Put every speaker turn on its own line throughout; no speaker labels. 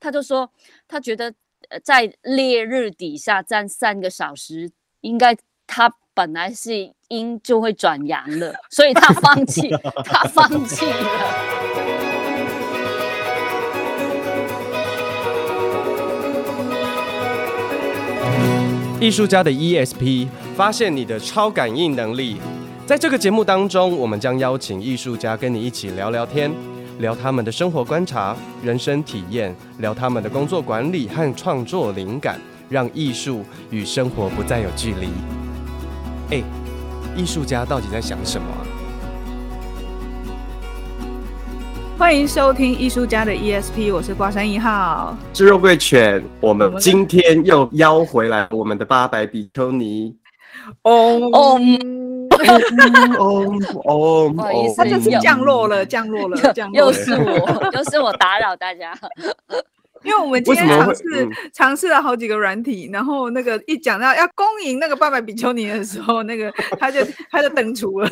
他就说他觉得在烈日底下站三个小时，应该他本来是阴就会转阳了，所以他 放弃，他放弃了。
艺术家的 ESP，发现你的超感应能力。在这个节目当中，我们将邀请艺术家跟你一起聊聊天，聊他们的生活观察、人生体验，聊他们的工作管理和创作灵感，让艺术与生活不再有距离。哎，艺术家到底在想什么啊？
欢迎收听艺术家的 ESP，我是挂山一号，
是肉桂犬。我们今天又邀回来我们的八百比丘尼。
哦哦
哦哦，
不好意思，他这次降落了，降落了，降落了，
又是我，又是我打扰大家。
因为我们今天尝试尝试了好几个软体，然后那个一讲到要恭迎那个八百比丘尼的时候，那个他就他就登出了。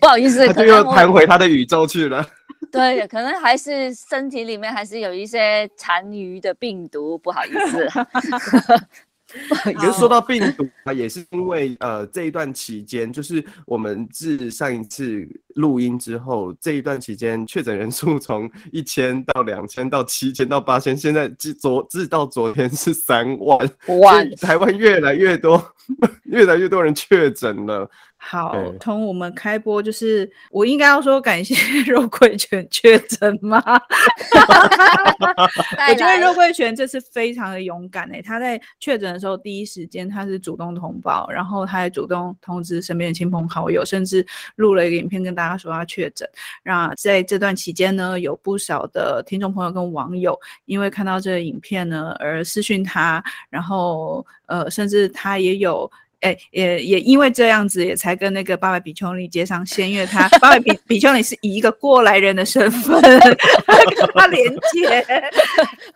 不好意思，
他就又弹回他的宇宙去了。
对，可能还是身体里面还是有一些残余的病毒，不好意思。
可是说到病毒啊，也是因为呃这一段期间，就是我们自上一次录音之后，这一段期间确诊人数从一千到两千到七千到八千，现在至昨至到昨天是三万，
哇，
台湾越来越多，越来越多人确诊了。
好，从我们开播就是，我应该要说感谢 肉桂犬确诊吗？我觉得肉桂犬这次非常的勇敢诶、欸，他在确诊的时候第一时间他是主动通报，然后他还主动通知身边的亲朋好友，甚至录了一个影片跟大家说他确诊。那在这段期间呢，有不少的听众朋友跟网友因为看到这个影片呢而私讯他，然后呃，甚至他也有。哎、欸，也也因为这样子，也才跟那个八百比丘尼接上线，因为他八百比比丘尼是以一个过来人的身份跟他连接。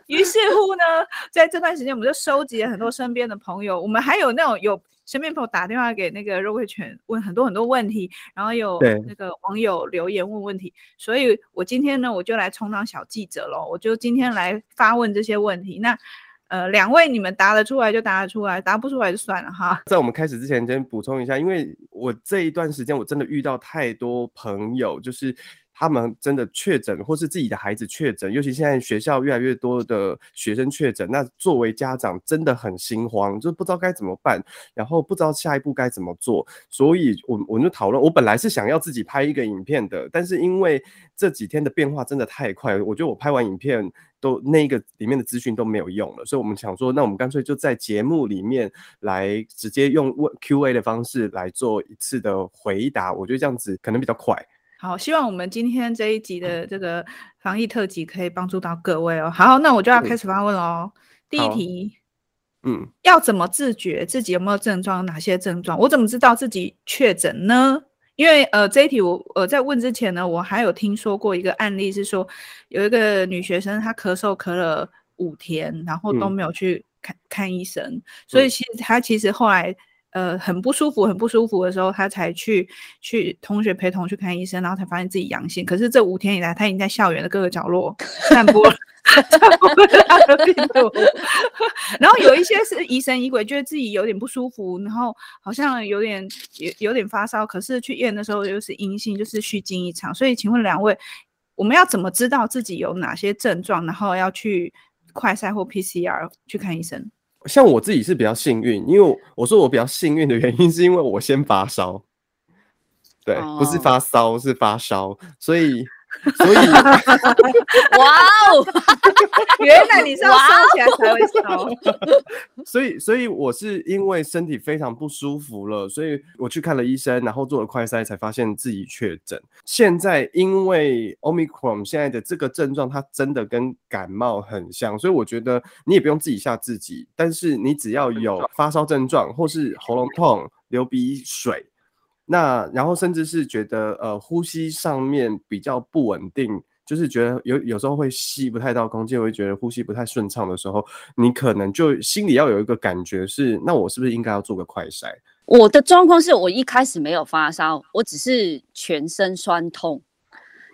于是乎呢，在这段时间，我们就收集了很多身边的朋友，我们还有那种有身边朋友打电话给那个肉桂犬问很多很多问题，然后有那个网友留言问问题，所以我今天呢，我就来充当小记者喽，我就今天来发问这些问题。那。呃，两位你们答得出来就答得出来，答不出来就算了哈。
在我们开始之前，先补充一下，因为我这一段时间我真的遇到太多朋友，就是他们真的确诊，或是自己的孩子确诊，尤其现在学校越来越多的学生确诊，那作为家长真的很心慌，就不知道该怎么办，然后不知道下一步该怎么做，所以我我就讨论，我本来是想要自己拍一个影片的，但是因为这几天的变化真的太快，我觉得我拍完影片。都那个里面的资讯都没有用了，所以我们想说，那我们干脆就在节目里面来直接用问 Q&A 的方式来做一次的回答，我觉得这样子可能比较快。
好，希望我们今天这一集的这个防疫特辑可以帮助到各位哦。好，那我就要开始发问喽。第一题，
嗯，
要怎么自觉自己有没有症状？哪些症状？我怎么知道自己确诊呢？因为呃，这一题我呃在问之前呢，我还有听说过一个案例，是说有一个女学生她咳嗽咳了五天，然后都没有去看、嗯、看医生，所以其实她其实后来呃很不舒服，很不舒服的时候，他才去去同学陪同去看医生，然后才发现自己阳性。可是这五天以来，他已经在校园的各个角落 散播了。然后有一些是疑神疑鬼，觉得自己有点不舒服，然后好像有点有有点发烧，可是去验的时候又是阴性，就是虚惊一场。所以，请问两位，我们要怎么知道自己有哪些症状，然后要去快筛或 PCR 去看医生？
像我自己是比较幸运，因为我说我比较幸运的原因是因为我先发烧，对，不是发烧是发烧，所以。所以，
哇哦！
原来你是要烧起来才会烧。
所以，所以我是因为身体非常不舒服了，所以我去看了医生，然后做了快筛，才发现自己确诊。现在因为 Omicron 现在的这个症状，它真的跟感冒很像，所以我觉得你也不用自己吓自己。但是你只要有发烧症状，或是喉咙痛、流鼻水。那然后甚至是觉得呃呼吸上面比较不稳定，就是觉得有有时候会吸不太到空气，会觉得呼吸不太顺畅的时候，你可能就心里要有一个感觉是，那我是不是应该要做个快筛？
我的状况是我一开始没有发烧，我只是全身酸痛，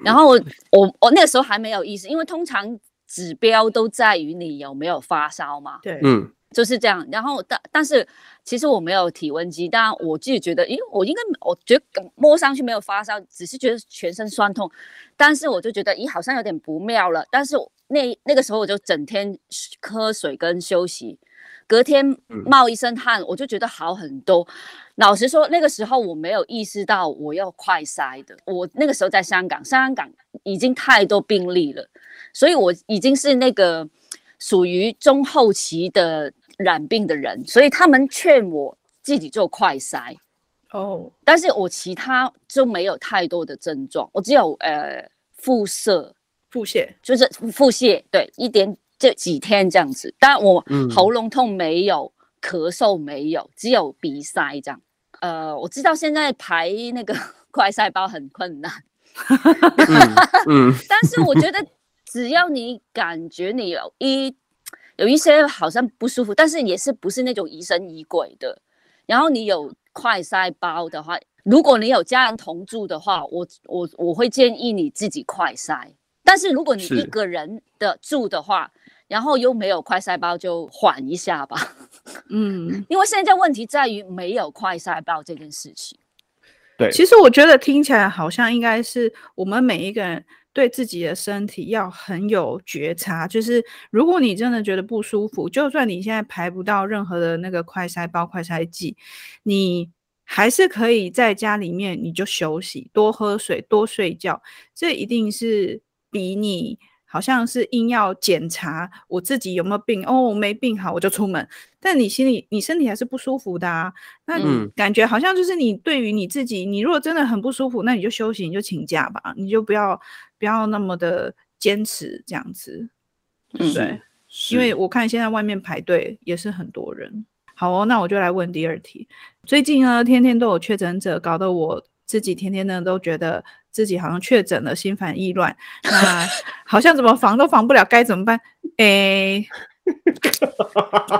然后我我我那个时候还没有意识，因为通常指标都在于你有没有发烧嘛。
对，
嗯，
就是这样。然后但但是其实我没有体温计，但我自己觉得，因为我应该我觉得摸上去没有发烧，只是觉得全身酸痛。但是我就觉得，咦，好像有点不妙了。但是那那个时候我就整天喝水跟休息。隔天冒一身汗，我就觉得好很多。老实说，那个时候我没有意识到我要快筛的。我那个时候在香港，香港已经太多病例了，所以我已经是那个属于中后期的染病的人，所以他们劝我自己做快筛。
哦，
但是我其他就没有太多的症状，我只有呃腹泻、
腹泻，
就是腹泻，对，一点。这几天这样子，但我喉咙痛没有，嗯、咳嗽没有，只有鼻塞这样。呃，我知道现在排那个 快筛包很困难，嗯嗯、但是我觉得只要你感觉你有一有一些好像不舒服，但是也是不是那种疑神疑鬼的，然后你有快筛包的话，如果你有家人同住的话，我我我会建议你自己快筛。但是如果你一个人的住的话，然后又没有快筛包，就缓一下吧。嗯，因为现在问题在于没有快筛包这件事情。
对，
其实我觉得听起来好像应该是我们每一个人对自己的身体要很有觉察。就是如果你真的觉得不舒服，就算你现在排不到任何的那个快塞包、快塞剂，你还是可以在家里面你就休息，多喝水，多睡觉。这一定是比你。好像是硬要检查我自己有没有病哦，我没病好我就出门，但你心里你身体还是不舒服的啊。那你感觉好像就是你对于你自己，你如果真的很不舒服，那你就休息，你就请假吧，你就不要不要那么的坚持这样子。嗯，对，因为我看现在外面排队也是很多人。好哦，那我就来问第二题。最近呢，天天都有确诊者，搞得我自己天天呢都觉得。自己好像确诊了，心烦意乱，那好像怎么防都防不了，该怎么办？哎、欸，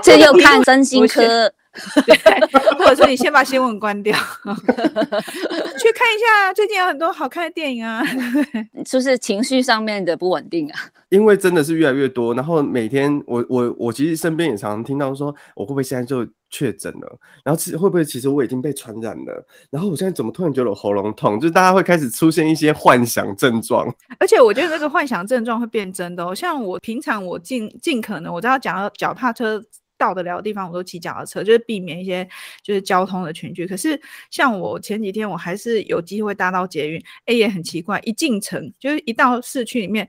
这又看 身心科，
或者说你先把新闻关掉，去看一下最近有很多好看的电影啊，
就是情绪上面的不稳定啊。
因为真的是越来越多，然后每天我我我其实身边也常常听到说，我会不会现在就。确诊了，然后其实会不会其实我已经被传染了？然后我现在怎么突然觉得我喉咙痛？就是大家会开始出现一些幻想症状，
而且我觉得这个幻想症状会变真的哦。像我平常我尽尽可能，我知道讲脚踏车到得了的地方，我都骑脚踏车，就是避免一些就是交通的群聚。可是像我前几天我还是有机会搭到捷运，哎，也很奇怪，一进城就是一到市区里面。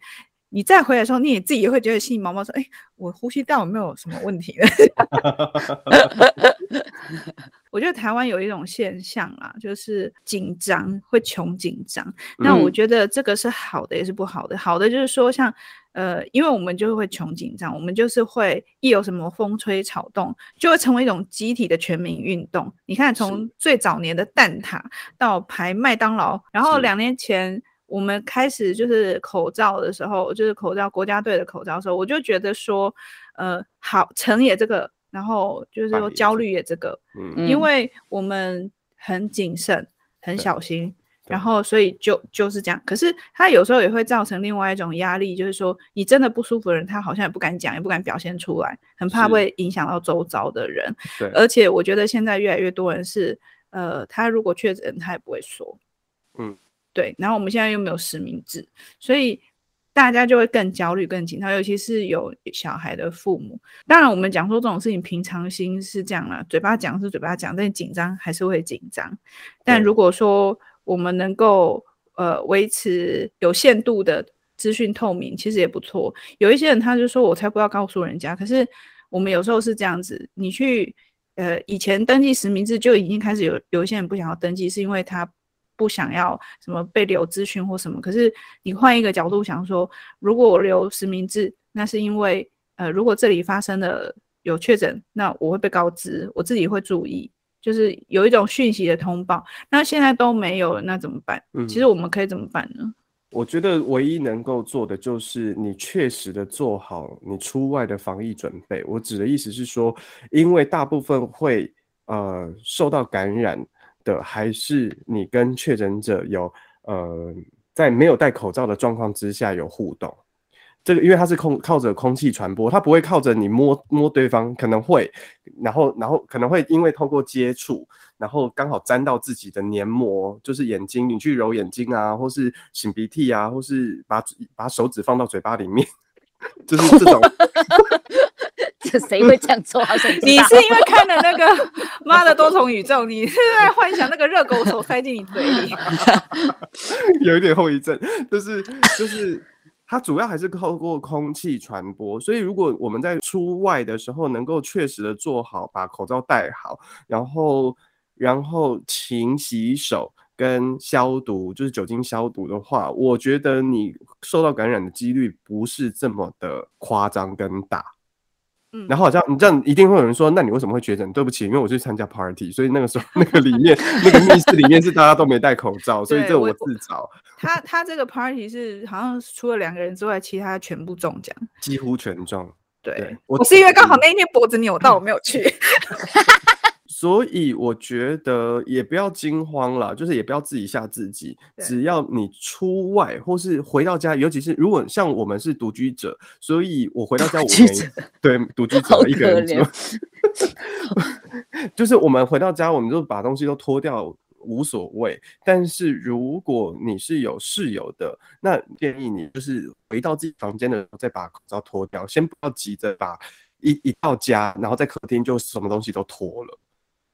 你再回来的时候，你也自己也会觉得心里毛毛说：“哎、欸，我呼吸道有没有什么问题？” 我觉得台湾有一种现象啊，就是紧张会穷紧张。那我觉得这个是好的，也是不好的。好的就是说，像呃，因为我们就会穷紧张，我们就是会一有什么风吹草动，就会成为一种集体的全民运动。你看，从最早年的蛋挞到排麦当劳，然后两年前。我们开始就是口罩的时候，就是口罩国家队的口罩的时候，我就觉得说，呃，好成也这个，然后就是说焦虑也这个，嗯，因为我们很谨慎，很小心，然后所以就就是这样。可是他有时候也会造成另外一种压力，就是说你真的不舒服的人，他好像也不敢讲，也不敢表现出来，很怕会影响到周遭的人。对，而且我觉得现在越来越多人是，呃，他如果确诊，他也不会说，嗯。对，然后我们现在又没有实名制，所以大家就会更焦虑、更紧张，尤其是有小孩的父母。当然，我们讲说这种事情平常心是这样啦，嘴巴讲是嘴巴讲，但紧张还是会紧张。但如果说我们能够呃维持有限度的资讯透明，其实也不错。有一些人他就说我才不要告诉人家，可是我们有时候是这样子，你去呃以前登记实名制就已经开始有有一些人不想要登记，是因为他。不想要什么被留资讯或什么，可是你换一个角度想说，如果我留实名制，那是因为呃，如果这里发生了有确诊，那我会被告知，我自己会注意，就是有一种讯息的通报。那现在都没有了，那怎么办？嗯，其实我们可以怎么办呢？
我觉得唯一能够做的就是你确实的做好你出外的防疫准备。我指的意思是说，因为大部分会呃受到感染。的还是你跟确诊者有呃，在没有戴口罩的状况之下有互动，这个因为它是空靠着空气传播，它不会靠着你摸摸对方，可能会，然后然后可能会因为透过接触，然后刚好沾到自己的黏膜，就是眼睛，你去揉眼睛啊，或是擤鼻涕啊，或是把把手指放到嘴巴里面，就是这种。
这谁会这样做啊？
你是因为看了那个《妈的多重宇宙》，你是在幻想那个热狗手塞进你嘴里？
有一点后遗症，就是就是它主要还是透过空气传播，所以如果我们在出外的时候能够确实的做好，把口罩戴好，然后然后勤洗手跟消毒，就是酒精消毒的话，我觉得你受到感染的几率不是这么的夸张跟大。嗯，然后好像你这样一定会有人说，那你为什么会确诊？对不起，因为我去参加 party，所以那个时候那个里面那个密室里面是大家都没戴口罩，所以这我自找。
他他这个 party 是好像除了两个人之外，其他全部中奖，
几乎全中。
对，我是因为刚好那一天脖子扭到，我没有去。
所以我觉得也不要惊慌了，就是也不要自己吓自己。只要你出外或是回到家，尤其是如果像我们是独居者，所以我回到家我没对独居 者一个人住，就是我们回到家，我们就把东西都脱掉无所谓。但是如果你是有室友的，那建议你就是回到自己房间的时候再把口罩脱掉，先不要急着把一一到家，然后在客厅就什么东西都脱了。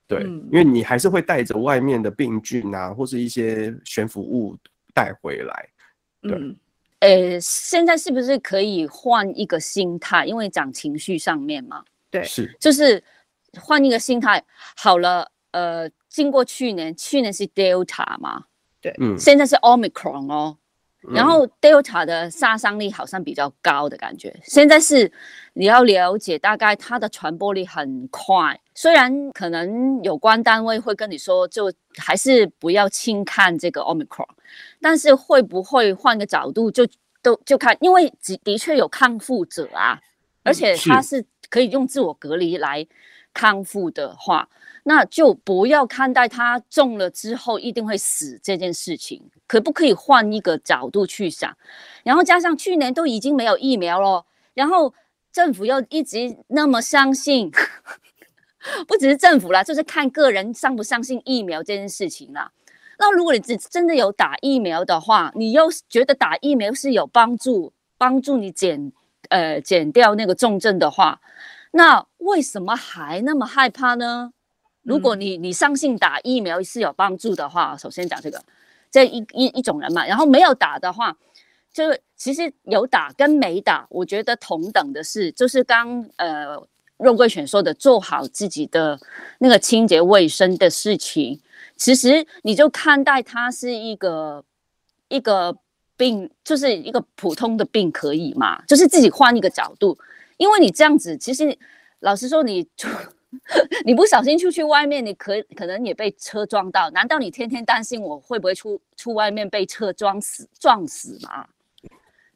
对，因为你还是会带着外面的病菌啊，或是一些悬浮物带回来。对，呃、
嗯，现在是不是可以换一个心态？因为讲情绪上面嘛，
对，
是，
就是换一个心态。好了，呃，经过去年，去年是 Delta 嘛，
对，
嗯，
现在是 Omicron 哦。然后 Delta 的杀伤力好像比较高的感觉，现在是你要了解，大概它的传播力很快。虽然可能有关单位会跟你说，就还是不要轻看这个 Omicron，但是会不会换个角度就都就看，因为的的确有康复者啊，而且他是可以用自我隔离来康复的话。那就不要看待他中了之后一定会死这件事情，可不可以换一个角度去想？然后加上去年都已经没有疫苗了，然后政府又一直那么相信，不只是政府啦，就是看个人相不相信疫苗这件事情啦。那如果你真真的有打疫苗的话，你又觉得打疫苗是有帮助，帮助你减呃减掉那个重症的话，那为什么还那么害怕呢？如果你你相信打疫苗是有帮助的话，首先讲这个，这一一一种人嘛，然后没有打的话，就其实有打跟没打，我觉得同等的是，就是刚呃肉桂犬说的，做好自己的那个清洁卫生的事情。其实你就看待它是一个一个病，就是一个普通的病可以嘛，就是自己换一个角度，因为你这样子，其实老实说你就。你不小心出去外面，你可可能也被车撞到。难道你天天担心我会不会出出外面被车撞死撞死吗？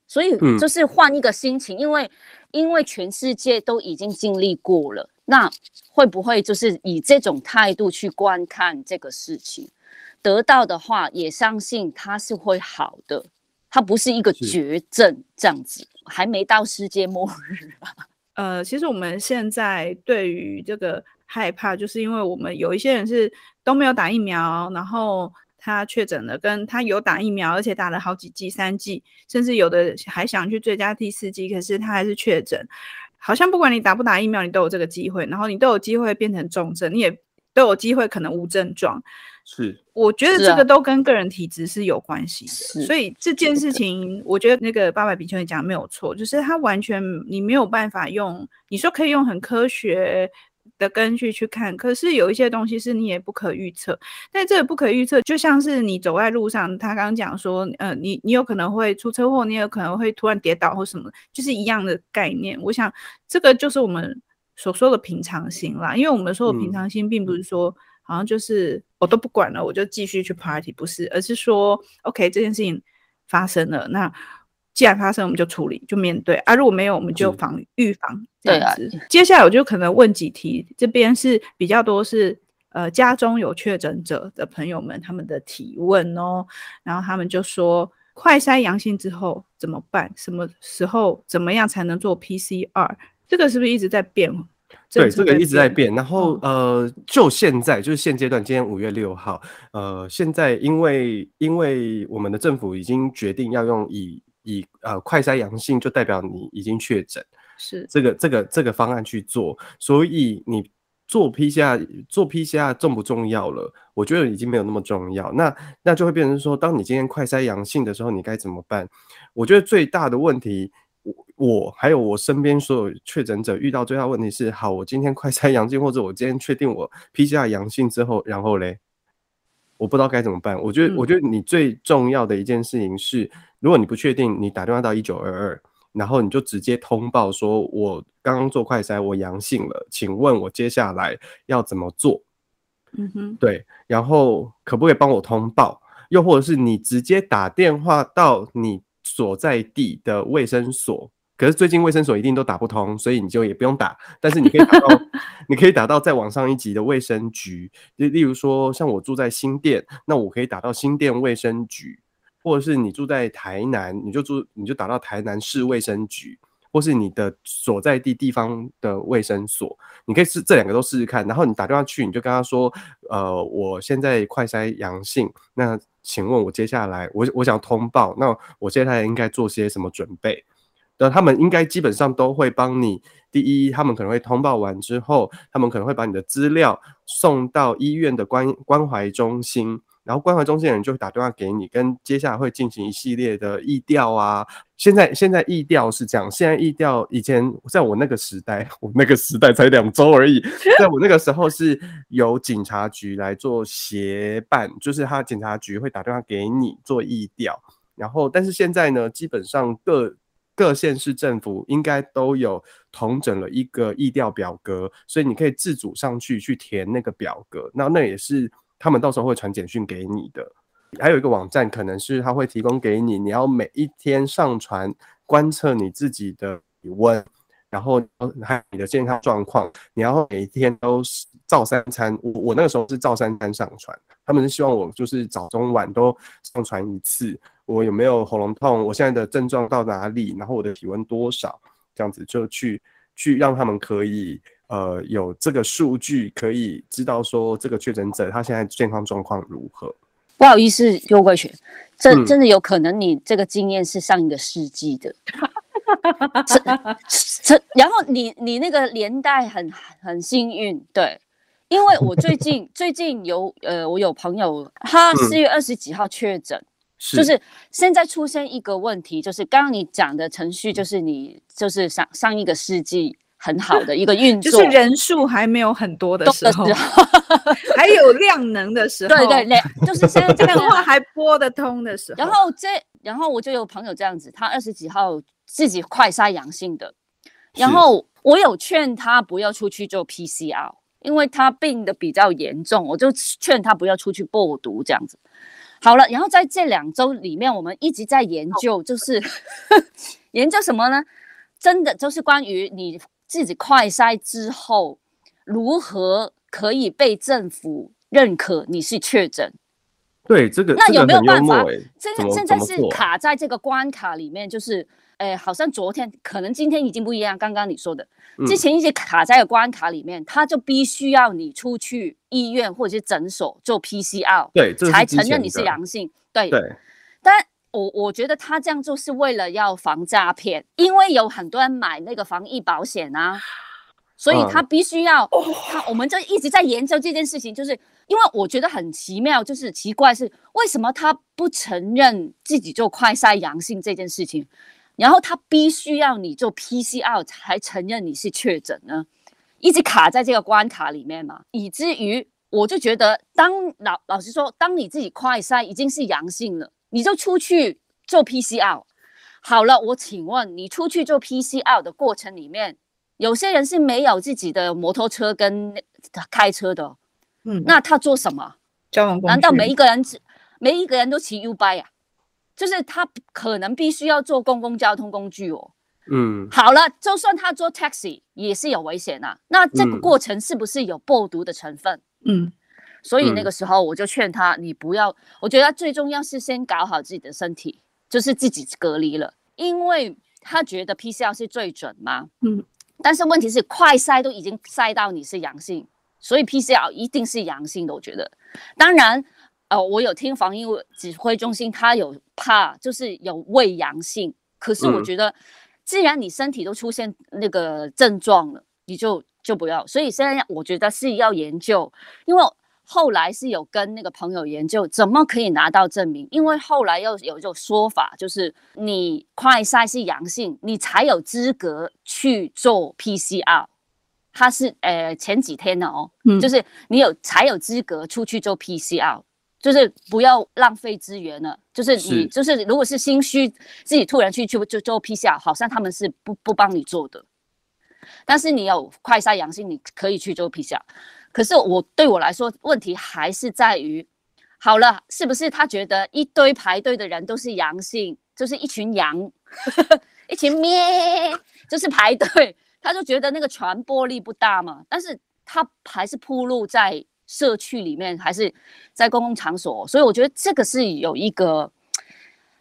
所以就是换一个心情，嗯、因为因为全世界都已经经历过了，那会不会就是以这种态度去观看这个事情？得到的话，也相信它是会好的，它不是一个绝症这样子，还没到世界末日啊。
呃，其实我们现在对于这个害怕，就是因为我们有一些人是都没有打疫苗，然后他确诊了，跟他有打疫苗，而且打了好几剂、三剂，甚至有的还想去追加第四剂，可是他还是确诊。好像不管你打不打疫苗，你都有这个机会，然后你都有机会变成重症，你也都有机会可能无症状。
是，
我觉得这个都跟个人体质是有关系的，
啊、
所以这件事情，我觉得那个八百比丘尼讲没有错，就是他完全你没有办法用，你说可以用很科学的根据去看，可是有一些东西是你也不可预测，但这个不可预测，就像是你走在路上，他刚刚讲说，呃，你你有可能会出车祸，你有可能会突然跌倒或什么，就是一样的概念。我想这个就是我们所说的平常心啦，因为我们说的平常心，并不是说。好像就是我都不管了，我就继续去 party，不是，而是说，OK，这件事情发生了，那既然发生，我们就处理，就面对啊。如果没有，我们就防预防这样子。啊。接下来我就可能问几题，这边是比较多是呃家中有确诊者的朋友们他们的提问哦，然后他们就说。快筛阳性之后怎么办？什么时候怎么样才能做 PCR？这个是不是一直在变？
对，这个一直在变。然后呃，就现在就是现阶段，今天五月六号，呃，现在因为因为我们的政府已经决定要用以以呃快筛阳性就代表你已经确诊，
是
这个这个这个方案去做，所以你做 PCR 做 PCR 重不重要了？我觉得已经没有那么重要。那那就会变成说，当你今天快筛阳性的时候，你该怎么办？我觉得最大的问题。我还有我身边所有确诊者遇到最大问题是：好，我今天快筛阳性，或者我今天确定我 PCR 阳性之后，然后嘞，我不知道该怎么办。我觉得，我觉得你最重要的一件事情是，如果你不确定，你打电话到一九二二，然后你就直接通报说，我刚刚做快筛，我阳性了，请问我接下来要怎么做？
嗯哼，
对，然后可不可以帮我通报？又或者是你直接打电话到你所在地的卫生所？可是最近卫生所一定都打不通，所以你就也不用打。但是你可以打到，你可以打到再往上一级的卫生局。例例如说，像我住在新店，那我可以打到新店卫生局，或者是你住在台南，你就住你就打到台南市卫生局，或是你的所在地地方的卫生所，你可以试这两个都试试看。然后你打电话去，你就跟他说：“呃，我现在快筛阳性，那请问我接下来我我想通报，那我接下来应该做些什么准备？”那他们应该基本上都会帮你。第一，他们可能会通报完之后，他们可能会把你的资料送到医院的关关怀中心，然后关怀中心的人就会打电话给你，跟接下来会进行一系列的疫调啊。现在现在疫调是这样，现在疫调以前在我那个时代，我那个时代才两周而已，在我那个时候是由警察局来做协办，就是他警察局会打电话给你做疫调，然后但是现在呢，基本上各各县市政府应该都有统整了一个疫调表格，所以你可以自主上去去填那个表格。那那也是他们到时候会传简讯给你的。还有一个网站，可能是他会提供给你，你要每一天上传观测你自己的体温，然后还有你的健康状况，你要每一天都是照三餐。我我那个时候是照三餐上传，他们是希望我就是早中晚都上传一次。我有没有喉咙痛？我现在的症状到哪里？然后我的体温多少？这样子就去去让他们可以呃有这个数据，可以知道说这个确诊者他现在健康状况如何。
不好意思，邱桂雪，这真，真的有可能你这个经验是上一个世纪的。这这，然后你你那个年代很很幸运，对，因为我最近最近有呃我有朋友，他四月二十几号确诊。就是现在出现一个问题，就是刚刚你讲的程序，就是你就是上上一个世纪很好的一个运作，
就是人数还没有很多的时候，时候还有量能的时 候，
对对对，就是现在
电话还拨得通的时候。
然后这，然后我就有朋友这样子，他二十几号自己快筛阳性的，然后我有劝他不要出去做 PCR，因为他病的比较严重，我就劝他不要出去播毒这样子。好了，然后在这两周里面，我们一直在研究，就是 研究什么呢？真的就是关于你自己快筛之后，如何可以被政府认可你是确诊。
对，这个
那有没有办法？
这
个现在是卡在这个关卡里面，就是。哎，好像昨天可能今天已经不一样。刚刚你说的，之前一直卡在个关卡里面，他、嗯、就必须要你出去医院或者是诊所做 PCR，
对，
才承认你是阳性。对，
对。
但我我觉得他这样做是为了要防诈骗，因为有很多人买那个防疫保险啊，所以他必须要。他、嗯、我们就一直在研究这件事情，就是因为我觉得很奇妙，就是奇怪是为什么他不承认自己做快筛阳性这件事情。然后他必须要你做 PCR 才承认你是确诊呢，一直卡在这个关卡里面嘛，以至于我就觉得，当老老实说，当你自己快筛已经是阳性了，你就出去做 PCR。好了，我请问你出去做 PCR 的过程里面，有些人是没有自己的摩托车跟开车的，嗯，那他做什么？
交通工具？
难道每一个人每一个人都骑 U-Bike 啊？就是他可能必须要坐公共交通工具哦。
嗯，
好了，就算他坐 taxi 也是有危险啊。那这个过程是不是有播毒的成分？
嗯，
所以那个时候我就劝他，你不要。我觉得最重要是先搞好自己的身体，就是自己隔离了，因为他觉得 PCR 是最准嘛。
嗯，
但是问题是快筛都已经筛到你是阳性，所以 PCR 一定是阳性的。我觉得，当然，呃，我有听防疫指挥中心，他有怕就是有伪阳性，可是我觉得，既然你身体都出现那个症状了，你就就不要。所以现在我觉得是要研究，因为。后来是有跟那个朋友研究怎么可以拿到证明，因为后来又有一种说法，就是你快筛是阳性，你才有资格去做 PCR。他是呃前几天的哦，嗯、就是你有才有资格出去做 PCR，就是不要浪费资源了。就是你是就是如果是心虚，自己突然去去就做 PCR，好像他们是不不帮你做的。但是你有快筛阳性，你可以去做 PCR。可是我对我来说，问题还是在于，好了，是不是他觉得一堆排队的人都是阳性，就是一群羊，一群咩，就是排队，他就觉得那个传播力不大嘛。但是他还是铺路在社区里面，还是在公共场所，所以我觉得这个是有一个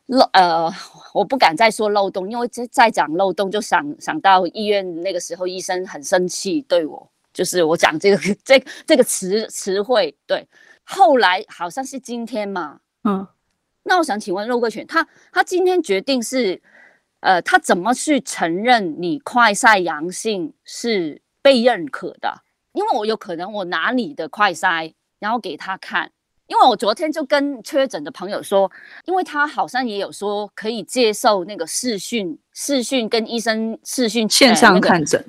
漏，呃，我不敢再说漏洞，因为再再讲漏洞，就想想到医院那个时候医生很生气对我。就是我讲这个 这这个词词汇，对，后来好像是今天嘛，
嗯，
那我想请问肉桂犬，他他今天决定是，呃，他怎么去承认你快筛阳性是被认可的？因为我有可能我拿你的快筛，然后给他看，因为我昨天就跟确诊的朋友说，因为他好像也有说可以接受那个视讯视讯跟医生视讯
线上看诊，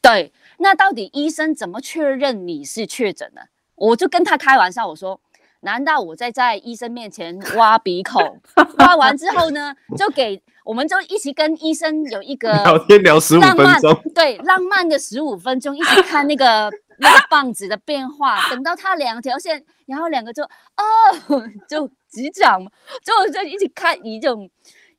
对。那到底医生怎么确认你是确诊呢？我就跟他开玩笑，我说：难道我在在医生面前挖鼻孔，挖完之后呢，就给我们就一起跟医生有一个
聊天聊十五分钟，
对，浪漫的十五分钟，一起看那个 那个棒子的变化，等到他两条线，然后两个就哦，就击掌，就就一起看一种。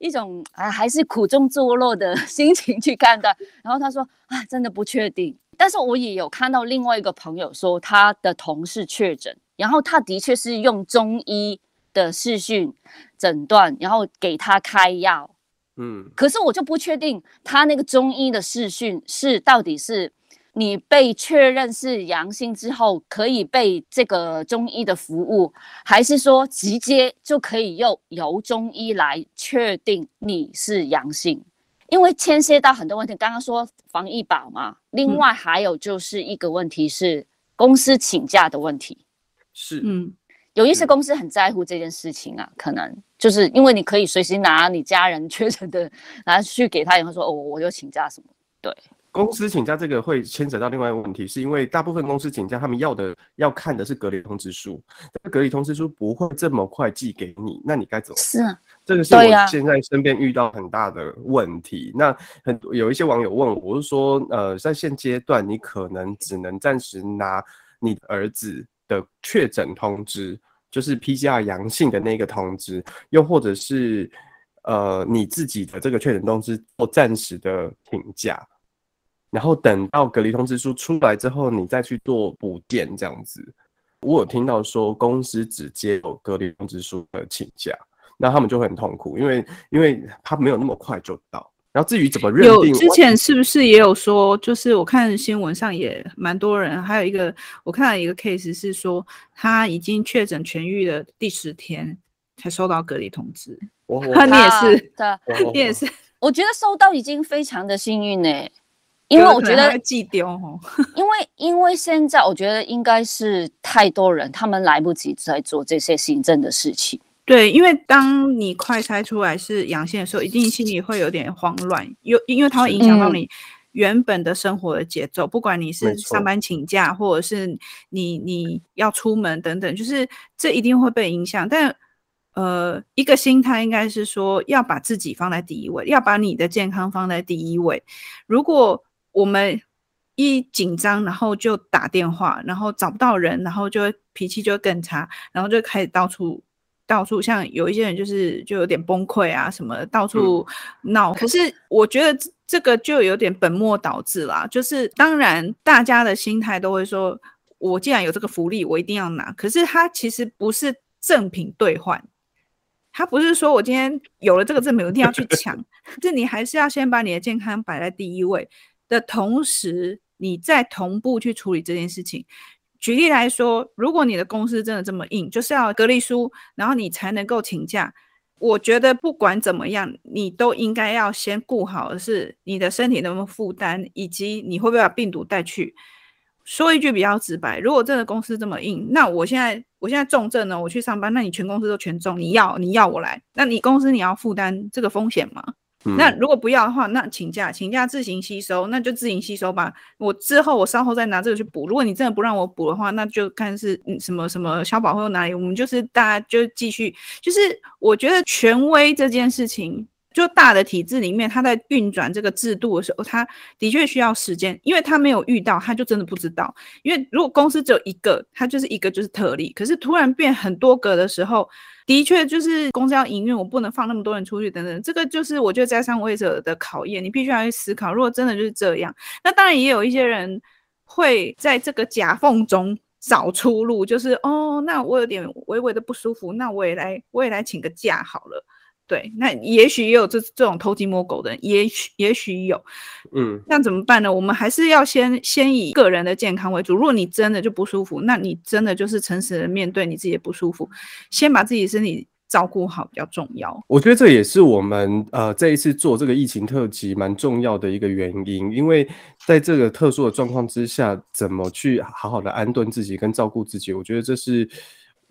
一种啊，还是苦中作乐的心情去看的。然后他说啊，真的不确定。但是我也有看到另外一个朋友说，他的同事确诊，然后他的确是用中医的视讯诊断，然后给他开药。嗯，可是我就不确定他那个中医的视讯是到底是。你被确认是阳性之后，可以被这个中医的服务，还是说直接就可以用由中医来确定你是阳性？因为牵涉到很多问题。刚刚说防疫保嘛，另外还有就是一个问题是公司请假的问题。
是，
嗯，有一些公司很在乎这件事情啊，可能就是因为你可以随时拿你家人确诊的拿去给他，然后说哦，我就请假什么，对。
公司请假这个会牵扯到另外一个问题，是因为大部分公司请假，他们要的要看的是隔离通知书，隔离通知书不会这么快寄给你，那你该怎么办？
是啊，
这个是我现在身边遇到很大的问题。啊、那很有一些网友问我，我是说，呃，在现阶段你可能只能暂时拿你儿子的确诊通知，就是 PCR 阳性的那个通知，又或者是呃你自己的这个确诊通知做暂时的请假。然后等到隔离通知书出来之后，你再去做补件这样子。我有听到说公司只接有隔离通知书的请假，那他们就会很痛苦，因为因为他没有那么快就到。然后至于怎么认定，
有之前是不是也有说，就是我看新闻上也蛮多人，还有一个我看到一个 case 是说他已经确诊痊愈的第十天才收到隔离通知。
我
他你也是，
对，
你也是。
我觉得收到已经非常的幸运呢。因为我觉得
寄丢哦，
因为因为现在我觉得应该是太多人，他们来不及在做这些行政的事情。
对，因为当你快筛出来是阳性的时候，一定心里会有点慌乱，有因为它会影响到你原本的生活的节奏，嗯、不管你是上班请假，或者是你你要出门等等，就是这一定会被影响。但呃，一个心态应该是说，要把自己放在第一位，要把你的健康放在第一位。如果我们一紧张，然后就打电话，然后找不到人，然后就会脾气就会更差，然后就开始到处到处，像有一些人就是就有点崩溃啊什么的，到处闹。嗯、可是我觉得这个就有点本末倒置啦。就是当然大家的心态都会说，我既然有这个福利，我一定要拿。可是它其实不是赠品兑换。他不是说我今天有了这个证明，我一定要去抢，这你还是要先把你的健康摆在第一位的同时，你再同步去处理这件事情。举例来说，如果你的公司真的这么硬，就是要隔离书，然后你才能够请假。我觉得不管怎么样，你都应该要先顾好的是你的身体能不能负担，以及你会不会把病毒带去。说一句比较直白，如果真的公司这么硬，那我现在我现在重症呢，我去上班，那你全公司都全中，你要你要我来，那你公司你要负担这个风险吗？那如果不要的话，那请假请假自行吸收，那就自行吸收吧。我之后我稍后再拿这个去补。如果你真的不让我补的话，那就看是什么什么消保会哪里，我们就是大家就继续。就是我觉得权威这件事情。就大的体制里面，他在运转这个制度的时候，他的确需要时间，因为他没有遇到，他就真的不知道。因为如果公司只有一个，他就是一个就是特例。可是突然变很多个的时候，的确就是公司要营运，我不能放那么多人出去等等。这个就是我觉得在上位者的考验，你必须要去思考。如果真的就是这样，那当然也有一些人会在这个夹缝中找出路，就是哦，那我有点微微的不舒服，那我也来，我也来请个假好了。对，那也许也有这这种偷鸡摸狗的人，也许也许有，嗯，那怎么办呢？我们还是要先先以个人的健康为主。如果你真的就不舒服，那你真的就是诚实的面对你自己的不舒服，先把自己身体照顾好比较重要。
我觉得这也是我们呃这一次做这个疫情特辑蛮重要的一个原因，因为在这个特殊的状况之下，怎么去好好的安顿自己跟照顾自己，我觉得这是。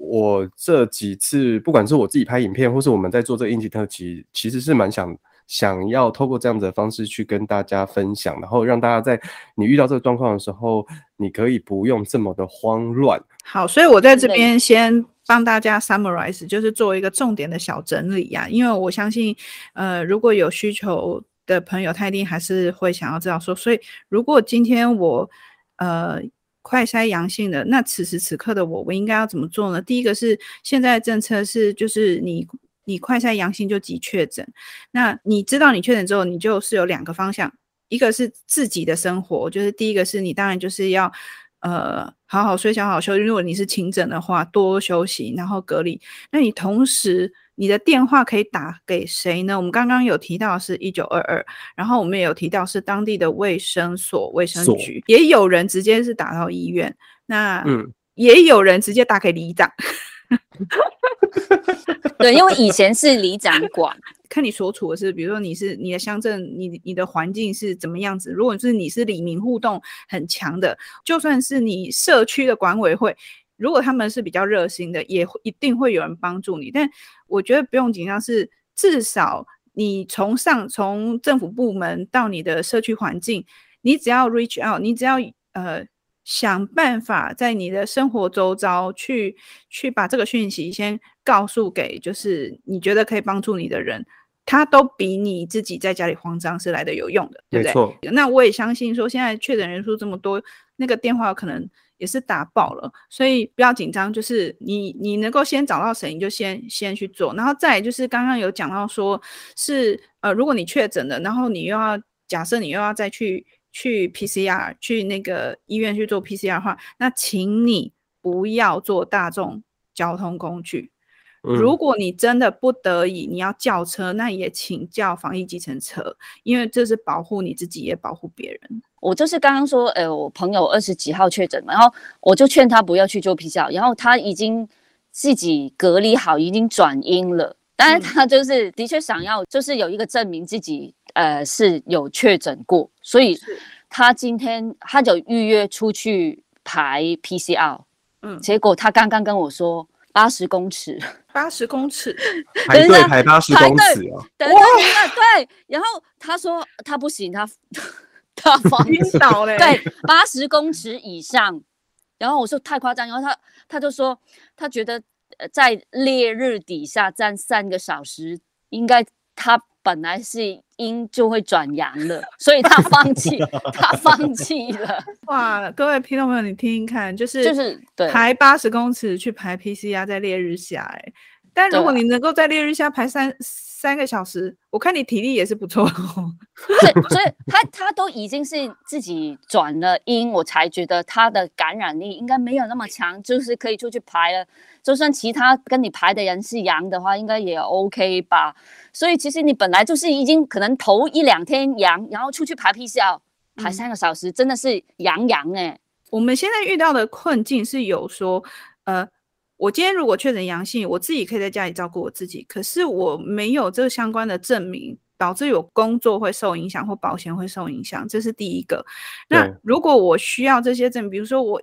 我这几次，不管是我自己拍影片，或是我们在做这个疫情特辑，其实是蛮想想要透过这样子的方式去跟大家分享，然后让大家在你遇到这个状况的时候，你可以不用这么的慌乱。
好，所以我在这边先帮大家 summarize，就是做一个重点的小整理呀、啊，因为我相信，呃，如果有需求的朋友，他一定还是会想要知道说，所以如果今天我，呃。快筛阳性的，那此时此刻的我，我应该要怎么做呢？第一个是现在政策是，就是你你快筛阳性就即确诊。那你知道你确诊之后，你就是有两个方向，一个是自己的生活，就是第一个是你当然就是要呃好好睡觉，好好休息。如果你是轻症的话，多休息，然后隔离。那你同时。你的电话可以打给谁呢？我们刚刚有提到是一九二二，然后我们也有提到是当地的卫生所、卫生局，也有人直接是打到医院，那嗯，也有人直接打给里长。
对，因为以前是里长管，
看你所处的是，比如说你是你的乡镇，你你的环境是怎么样子。如果是你是里民互动很强的，就算是你社区的管委会。如果他们是比较热心的，也一定会有人帮助你。但我觉得不用紧张，是至少你从上从政府部门到你的社区环境，你只要 reach out，你只要呃想办法在你的生活周遭去去把这个讯息先告诉给就是你觉得可以帮助你的人，他都比你自己在家里慌张是来的有用的，对不对？那我也相信说，现在确诊人数这么多，那个电话可能。也是打爆了，所以不要紧张，就是你你能够先找到谁，你就先先去做，然后再就是刚刚有讲到说是呃，如果你确诊了，然后你又要假设你又要再去去 PCR 去那个医院去做 PCR 的话，那请你不要坐大众交通工具。嗯、如果你真的不得已你要叫车，那也请叫防疫计程车，因为这是保护你自己也保护别人。
我就是刚刚说，呃，我朋友二十几号确诊嘛，然后我就劝他不要去做 PCR，然后他已经自己隔离好，已经转阴了，但是他就是的确想要，就是有一个证明自己，呃，是有确诊过，所以他今天他就预约出去排 PCR，嗯，结果他刚刚跟我说八十公尺，
八十公尺，
排队排八十公尺哦，
等一下，对，然后他说他不行，他。他晕倒了，对，八十公尺以上，然后我说太夸张，然后他他就说他觉得在烈日底下站三个小时，应该他本来是阴就会转阳了，所以他放弃，他放弃了。
哇，各位听众朋友，你听听看，就是就是排八十公尺去排 PCR 在烈日下，哎，但如果你能够在烈日下排三。三个小时，我看你体力也是不错哦。
对，所以他他都已经是自己转了阴，我才觉得他的感染力应该没有那么强，就是可以出去排了。就算其他跟你排的人是阳的话，应该也 OK 吧。所以其实你本来就是已经可能头一两天阳，然后出去排 PCR，排三个小时，真的是阳阳哎。
我们现在遇到的困境是有说，呃。我今天如果确诊阳性，我自己可以在家里照顾我自己，可是我没有这个相关的证明，导致有工作会受影响或保险会受影响，这是第一个。那如果我需要这些证明，比如说我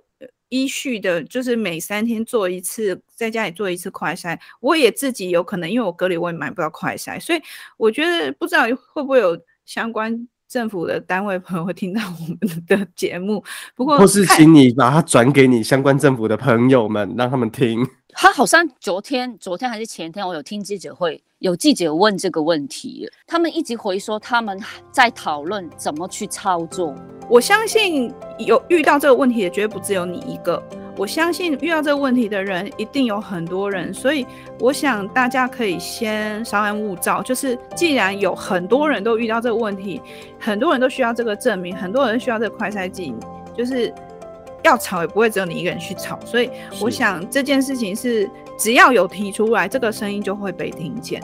依序的，就是每三天做一次，在家里做一次快筛，我也自己有可能，因为我隔离我也买不到快筛，所以我觉得不知道会不会有相关。政府的单位朋友会听到我们的 节目，不过
或是请你把它转给你相关政府的朋友们，让他们听。
他好像昨天、昨天还是前天，我有听记者会，有记者问这个问题，他们一直回说他们在讨论怎么去操作。
我相信有遇到这个问题的绝对不只有你一个。我相信遇到这个问题的人一定有很多人，所以我想大家可以先稍安勿躁。就是既然有很多人都遇到这个问题，很多人都需要这个证明，很多人需要这个快筛剂，就是要吵也不会只有你一个人去吵。所以我想这件事情是只要有提出来，这个声音就会被听见。